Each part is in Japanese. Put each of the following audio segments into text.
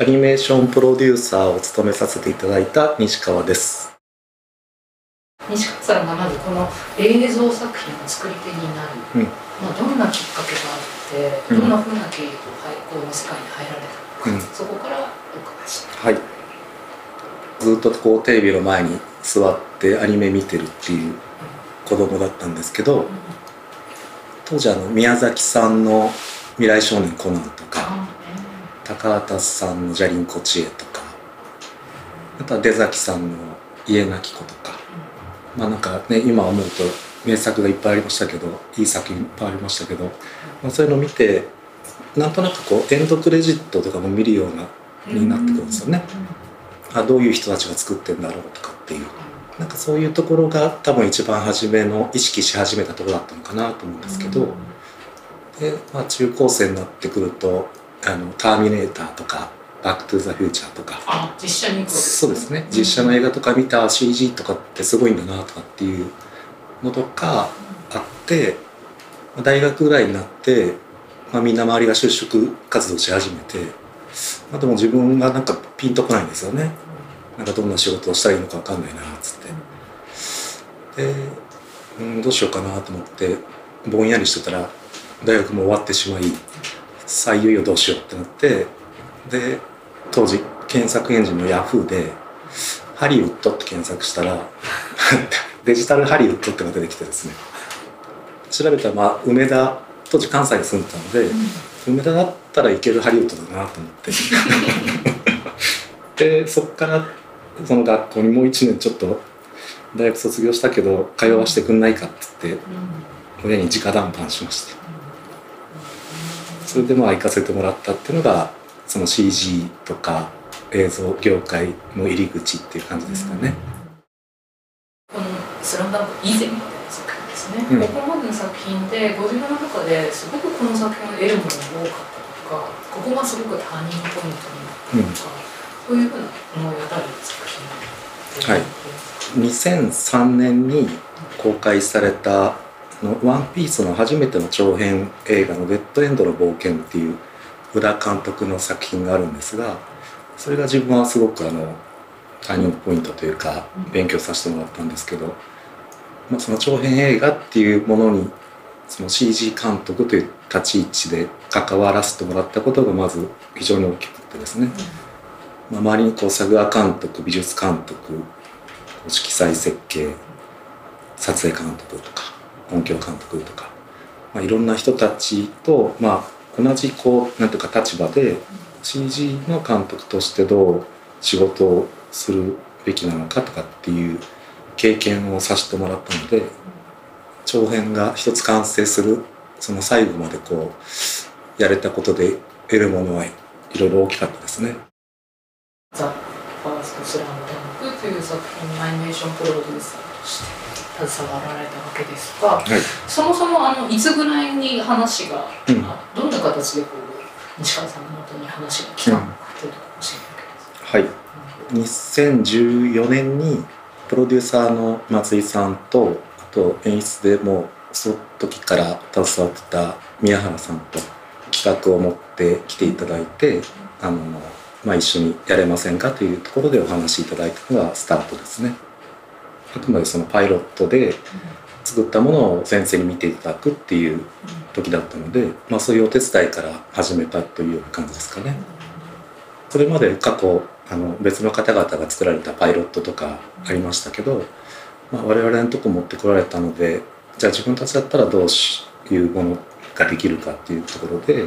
アニメーションプロデューサーを務めさせていただいた西川です。西川さんがまずこの映像作品の作り手になる、うん、まあ、どんなきっかけがあってどんなふうな経緯でこの世界に入られたのか、うん、そこからお伺いします。はい。ずっとこうテレビの前に座ってアニメ見てるっていう子供だったんですけど、当時あの宮崎さんの「未来少年コナン」とか高畑さんの「じゃりんこ知恵」とかあとは出崎さんの「家なき子」とかまあなんかね今思うと名作がいっぱいありましたけどいい作品いっぱいありましたけど、まあ、そういうのを見てなんとなくこうエンドクレジットとかも見るようなになってくるんですよね。あどういう人たちが作ってんだろうとかっていう。なんかそういうところが多分一番初めの意識し始めたところだったのかなと思うんですけど、で、まあ、中高生になってくると「あのターミネーター」とか「バック・トゥ・ザ・フューチャー」とかあ実写にそうですね。実写の映画とか見た CG とかってすごいんだなとかっていうのとかあって大学ぐらいになって、まあ、みんな周りが就職活動し始めて、まあ、でも自分がなんかピンとこないんですよね。なんかどんな仕事をしたらいいのか分かんないなっつって。で、うん、どうしようかなと思ってぼんやりしてたら大学も終わってしまい再いよどうしようってなってで当時検索エンジンのヤフーで「ハリウッド」って検索したら デジタルハリウッドってのが出てきてですね。調べたらまあ梅田当時関西に住んでたので、うん、梅田だったら行けるハリウッドだなと思って。でそっからその学校にもう1年ちょっと大学卒業したけど通わせてくんないかっつって親に直談判しましてそれでまあ行かせてもらったっていうのがその CG とか映像業界の入り口っていう感じですかね。このスラムダンク以前までの作品ですね、うん、ここまでの作品でご自分の中ですごくこの作品を得るものが多かったとかここがすごくターニングポイントになったとか、うん。そういうふうな思い当たる作品はい2003年に公開されたの「ワンピースの初めての長編映画の「レッドエンドの冒険」っていう裏監督の作品があるんですがそれが自分はすごくあのターニングポイントというか勉強させてもらったんですけど、まあ、その長編映画っていうものにその CG 監督という立ち位置で関わらせてもらったことがまず非常に大きくてですね。うんまあ、周りにこう作画監督美術監督色彩設計撮影監督とか音響監督とか、まあ、いろんな人たちと、まあ、同じこうなんていうか立場で CG の監督としてどう仕事をするべきなのかとかっていう経験をさせてもらったので長編が一つ完成するその最後までこうやれたことで得るものはいろいろ大きかったですね。ザ・ファーストスラムダンクという作品のアニメーションプロデューサーとして携わられたわけですが、はい、そもそもあのいつぐらいに話が、うん、どんな形でこう西川さんのもとに話が来たのかというところを教えてはい、2014年にプロデューサーの松井さんとあと演出でもその時から携わってた宮原さんと企画を持って来ていただいてあのまあ、一緒にやれませんかというところでお話しいただいたのがスタートですね。あくまでそのパイロットで作ったものを先生に見ていただくっていう時だったので、まあ、そういうお手伝いから始めたというよう感じですかね。それまで過去あの別の方々が作られたパイロットとかありましたけど、まあ、我々のとこ持ってこられたのでじゃあ自分たちだったらどういうものができるかっていうところで、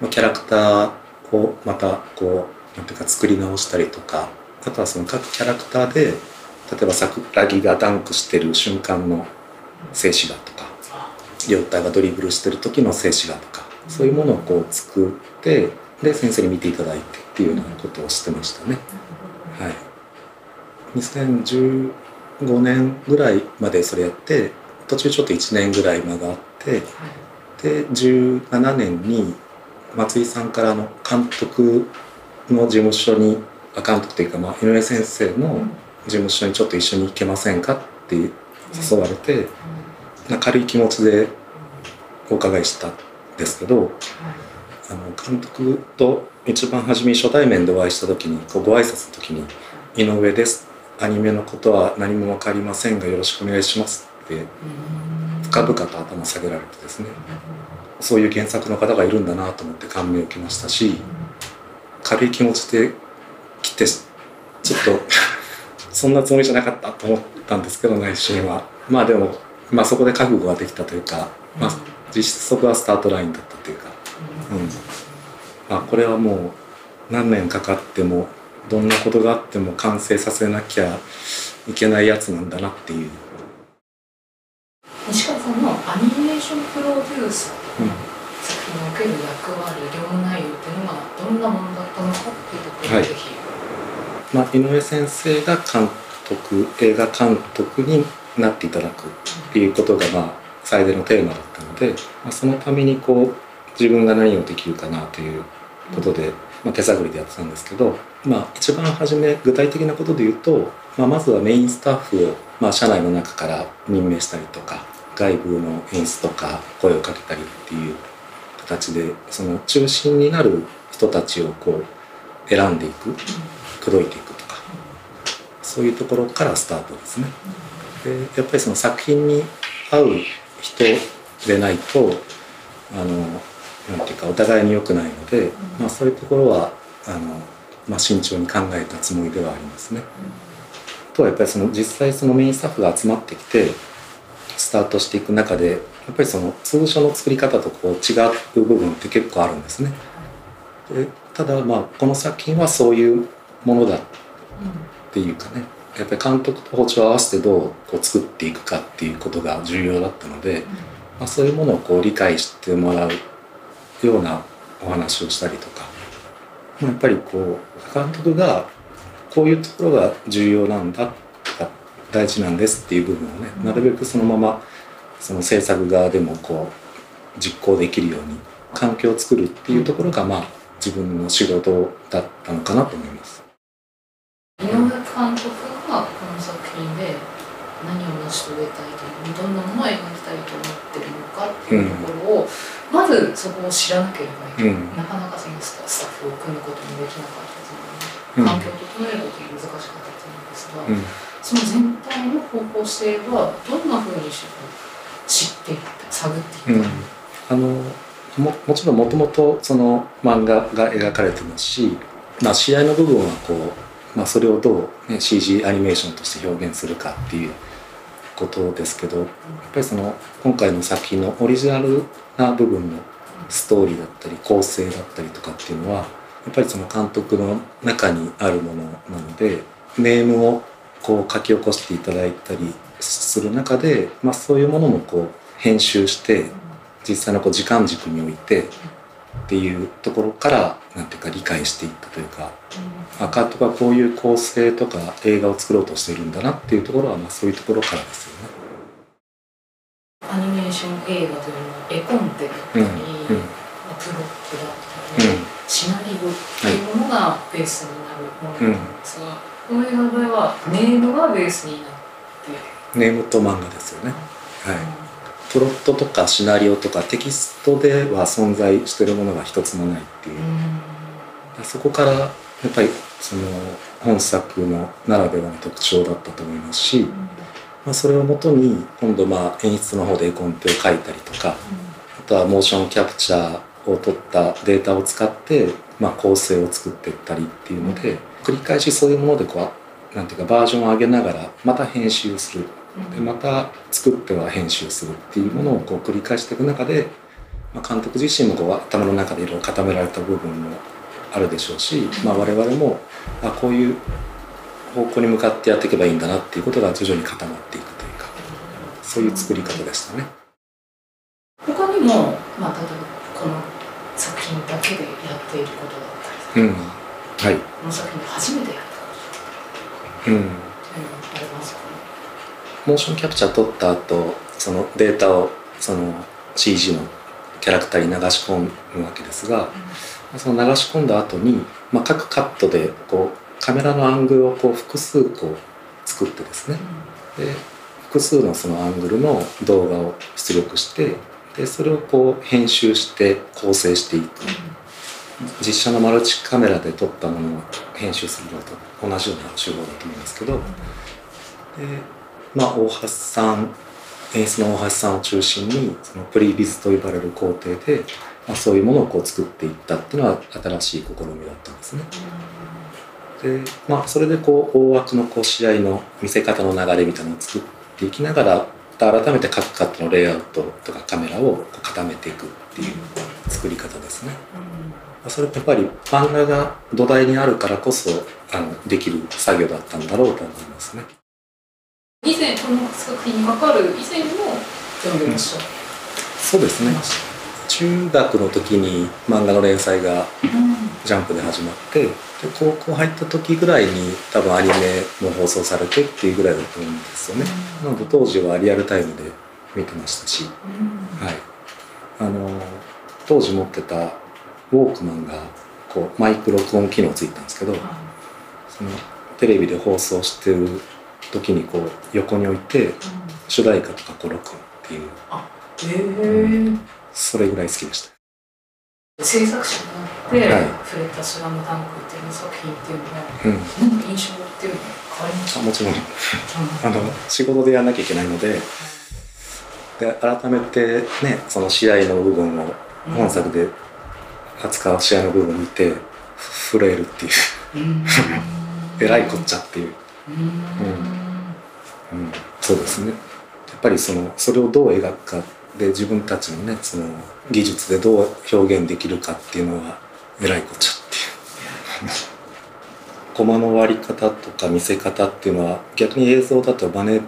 まあ、キャラクターをまたこうなんていうか作り直したりとかあとはその各キャラクターで例えば桜木がダンクしてる瞬間の静止画とか亮太がドリブルしてる時の静止画とかそういうものをこう作ってで先生に見ていただいてっていうようなことをしてましたね。はい、2015年ぐらいまでそれやって途中ちょっと1年ぐらい間があってで17年に松井さんからの監督の事務所に監督というか、まあ、井上先生の事務所にちょっと一緒に行けませんか？って誘われて、軽い気持ちでお伺いしたんですけど、あの監督と一番初めに初対面でお会いした時にこうご挨拶の時に「井上です。アニメのことは何も分かりませんがよろしくお願いします」って深々と頭下げられてですね。そういう原作の方がいるんだなと思って感銘を受けましたし軽い気持ちで来てちょっとそんなつもりじゃなかったと思ったんですけど内心は。まあでも、まあ、そこで覚悟ができたというか、まあ、実質そこはスタートラインだったというか、うん。まあ、これはもう何年かかってもどんなことがあっても完成させなきゃいけないやつなんだなっていう。西川さんのアニメーションプロデューサーの作品における役割業務内容っていうのがどんなものだったのかっていうところをぜひ、まあ、井上先生が監督映画監督になっていただくっていうことがまあ最大のテーマだったので、まあ、そのためにこう自分が何をできるかなということで、まあ、手探りでやってたんですけど、まあ、一番初め具体的なことで言うと、まあ、まずはメインスタッフを、まあ、社内の中から任命したりとか外部の演出とか声をかけたりっていう形でその中心になる人たちをこう選んでいく口説いていくとかそういうところからスタートですね。でやっぱりその作品に合う人でないとあのなんていうかお互いに良くないので、まあ、そういうところはあの、まあ、慎重に考えたつもりではありますね。とはやっぱりその実際そのメインスタッフが集まってきてスタートしていく中でやっぱりその通常の作り方とこう違う部分って結構あるんですね。でただまあこの作品はそういうものだっていうかねやっぱり監督と包丁を合わせてどうこう作っていくかっていうことが重要だったので、まあ、そういうものをこう理解してもらうようなお話をしたりとか、まあ、やっぱりこう監督がこういうところが重要なんだ大事なんですっていう部分をねなるべくそのままその制作側でもこう実行できるように環境を作るっていうところがまあ自分の仕事だったのかなと思います。井上監督がこの作品で何を成し遂げたいとどんなものを描きたいと思ってるのかっていうところを、うん、まずそこを知らなければいけない、うん、なかなかそのスタッフを組むこともできなかったと思う環境を整えることが難しかったと思うんですが、うん、その全体の方向性はどんなふうに知っていった探っていった、あのももちろんもともとその漫画が描かれてますし、まあ、試合の部分はこう、まあ、それをどう、ね、CG アニメーションとして表現するかっていうことですけどやっぱりその今回の作品のオリジナルな部分のストーリーだったり構成だったりとかっていうのはやっぱりその監督の中にあるものなのでネームをこう書き起こしていただいたりする中で、まあ、そういうものもこう編集して実際のこう時間軸においてっていうところからなんていうか理解していったというか、うん、赤とかこういう構成とか映画を作ろうとしているんだなっていうところはまあそういうところからですよね。アニメーション映画というのは絵コンテだったり、うんうん、プロップだったり、シナリオっていうものがベースになるものなんですが、この映画の場合はネームがベースになってネームと漫画ですよね。はいプロットとかシナリオとかテキストでは存在してるものが一つもないっていう、うそこからやっぱりその本作のならではの特徴だったと思いますし、まあ、それをもとに今度まあ演出の方で絵コンテを書いたりとか、あとはモーションキャプチャーを取ったデータを使ってまあ構成を作っていったりっていうので繰り返しそういうものでこうなんていうかバージョンを上げながらまた編集するでまた作っては編集するっていうものをこう繰り返していく中で、まあ、監督自身もこう頭の中でいろいろ固められた部分もあるでしょうし、まあ、我々もあこういう方向に向かってやっていけばいいんだなっていうことが徐々に固まっていくというかそういう作り方でしたね。他にも、まあ、例えばこの作品だけでやっていることだったりとか、うん。はい、この作品で初めてやったこと、うん、うん、ありますか？モーションキャプチャー撮った後そのデータをその CG のキャラクターに流し込むわけですが、うん、その流し込んだ後に、まあ、各カットでこうカメラのアングルをこう複数こう作ってですね、うん、で複数のそのアングルの動画を出力してでそれをこう編集して構成していく、実写のマルチカメラで撮ったものを編集するのと同じような手法だと思いますけど、でまあ大橋さん演出の大橋さんを中心にそのプリビズと呼ばれる工程で、まあ、そういうものをこう作っていったっていうのは新しい試みだったんですね。でまあそれでこう大枠のこう試合の見せ方の流れみたいなのを作っていきながら改めて各カットのレイアウトとかカメラを固めていくっていう作り方ですね。それってやっぱり漫画が土台にあるからこそあのできる作業だったんだろうと思いますね。以前この作品にかかる以前も読んでました、うん、そうですね。中学の時に漫画の連載がジャンプで始まって、で高校入った時ぐらいに多分アニメも放送されてっていうぐらいだと思うんですよね、なので当時はリアルタイムで見てましたし、はい。あの当時持ってたウォークマンがこうマイク録音機能ついたんですけど、そのテレビで放送してる時にこう横に置いて、主題歌とかこう録音っていう。あへえ、うん、それぐらい好きでした。制作者になって触れた「スラムダンクっていう作品っていうのは、うん、印象っていうのは変わりました？もちろん、あの仕事でやらなきゃいけないのでで改めてねその試合の部分を本作で扱う試合の部分を見て震えるっていう。えらいこっちゃっていう。うんうん、そうですね。やっぱりそのそれをどう描くかで自分たちのねその技術でどう表現できるかっていうのはえらいこっちゃっていう。コマの割り方とか見せ方っていうのは逆に映像だと真似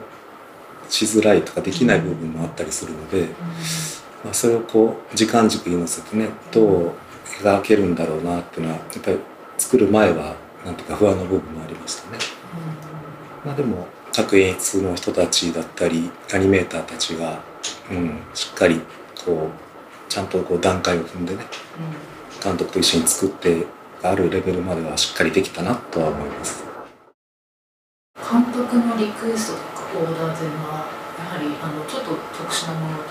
しづらいとかできない部分もあったりするので、まあ、それをこう時間軸に乗せてねどう描けるんだろうなっていうのはやっぱり作る前はなんとか不安の部分もありましたね。まあ、でも各演出の人たちだったりアニメーターたちが、うん、しっかりこうちゃんとこう段階を踏んでね、うん、監督と一緒に作ってあるレベルまではしっかりできたなとは思います。監督のリクエストとかオーダーというのはやはりあのちょっと特殊なものという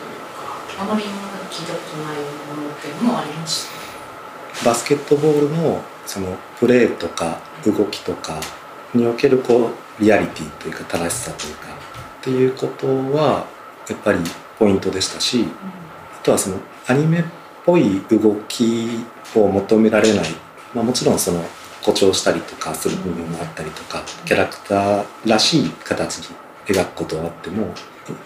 かあまり聞いたことないものっていうのもありました？バスケットボールのそのプレーとか動きとかにおけるこうリアリティというか正しさというかっていうことはやっぱりポイントでしたし、あとはそのアニメっぽい動きを求められない、まあ、もちろんその誇張したりとかする部分もあったりとかキャラクターらしい形に描くことはあってもいわ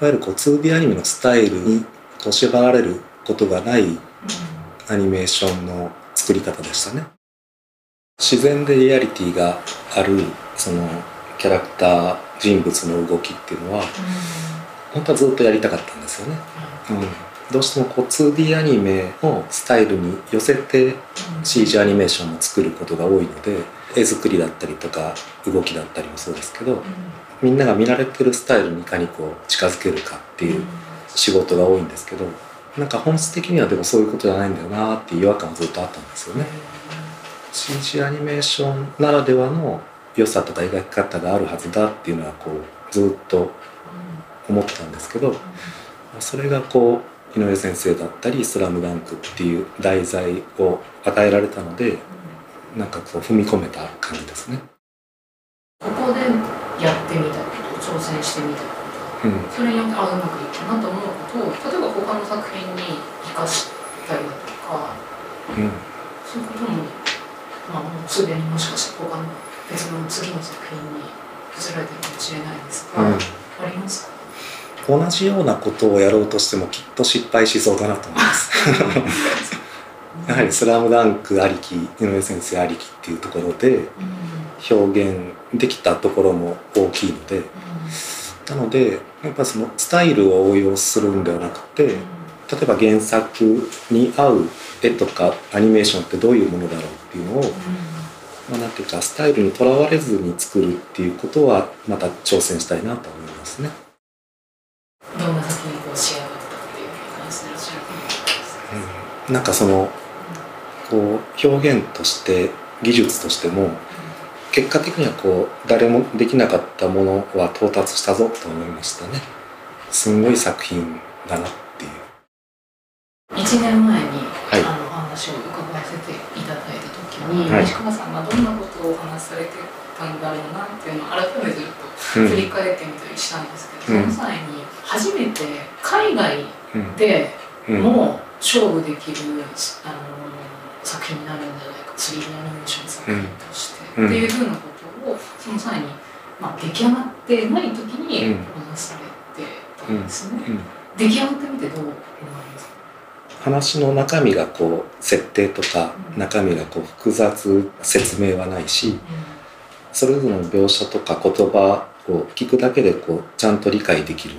ゆるこう 2D アニメのスタイルにこう縛られることがないアニメーションの作り方でしたね。自然でリアリティがあるそのキャラクター人物の動きっていうのは、うん、本当はずっとやりたかったんですよね。うん、どうしてもこう 2D アニメのスタイルに寄せて CG アニメーションを作ることが多いので絵作りだったりとか動きだったりもそうですけど、みんなが見られてるスタイルにいかにこう近づけるかっていう仕事が多いんですけどなんか本質的にはでもそういうことじゃないんだよなっていう違和感がずっとあったんですよね。CG アニメーションならではの良さとか描き方があるはずだっていうのはこうずっと思ったんですけどそれがこう井上先生だったり「スラムダンクっていう題材を与えられたのでなんかこう踏み込めた感じですね。ここでやってみたこと挑戦してみたこと、うん、それによってあうまくいったなと思うことを例えば他の作品に生かしたりだとか、うん、そういうことも、まあ、もうすでにもしかして他の別の次の作品に移られてるかもしれないですが、うん、ありますか？同じようなことをやろうとしてもきっと失敗しそうだなと思います。やはり「スラムダンクありき井上先生ありきっていうところで表現できたところも大きいので、なのでやっぱそのスタイルを応用するんではなくて例えば原作に合う絵とかアニメーションってどういうものだろうっていうのをまあ、なんていうかスタイルにとらわれずに作るっていうことはまた挑戦したいなと思いますね。どんな作品こう仕上がったっていう感じでいらっしゃるうん、なんかその、こう表現として技術としても結果的にはこう誰もできなかったものは到達したぞと思いましたね。すんごい作品だな1年前に、はい、あの話を伺わせていただいた時に、はい、西川さんがどんなことをお話しされてたんだろうなっていうのを改めてずっと振り返ってみたりしたんですけど、うん、その際に初めて海外でも勝負できる、あの作品になるんじゃないか 3D アニメーション作品として、っていうふうなことをその際に、まあ、出来上がってない時にお話しされてたんですね。出来上がってみてどう思いますか？話の中身がこう設定とか中身がこう複雑説明はないし、それぞれの描写とか言葉を聞くだけでこうちゃんと理解できる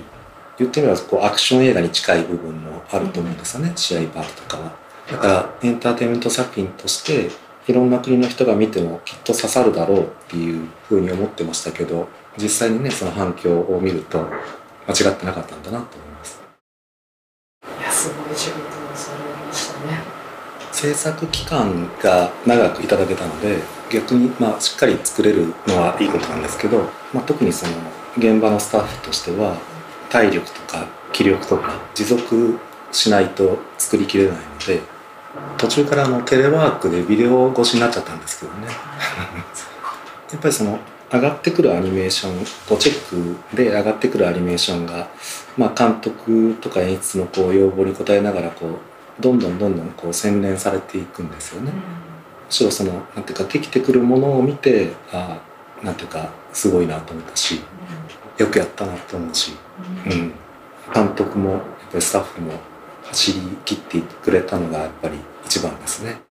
言ってみればこうアクション映画に近い部分もあると思うんですよね、試合パートとかは。だからエンターテインメント作品としていろんな国の人が見てもきっと刺さるだろうっていうふうに思ってましたけど実際にねその反響を見ると間違ってなかったんだなと思います。いやすごい仕事をされましたね。制作期間が長くいただけたので逆にまあしっかり作れるのはいいことなんですけど、まあ、特にその現場のスタッフとしては体力とか気力とか持続しないと作りきれないので途中からあのテレワークでビデオ越しになっちゃったんですけどね。やっぱりその上がってくるアニメーションこうチェックで上がってくるアニメーションが、まあ、監督とか演出のこう要望に応えながらこうどんどんどんどんこう洗練されていくんですよね。むしろそのなんていうかできてくるものを見てああなんていうかすごいなと思ったしよくやったなと思うし、うん、監督もやっぱりスタッフも走り切ってくれたのがやっぱり一番ですね。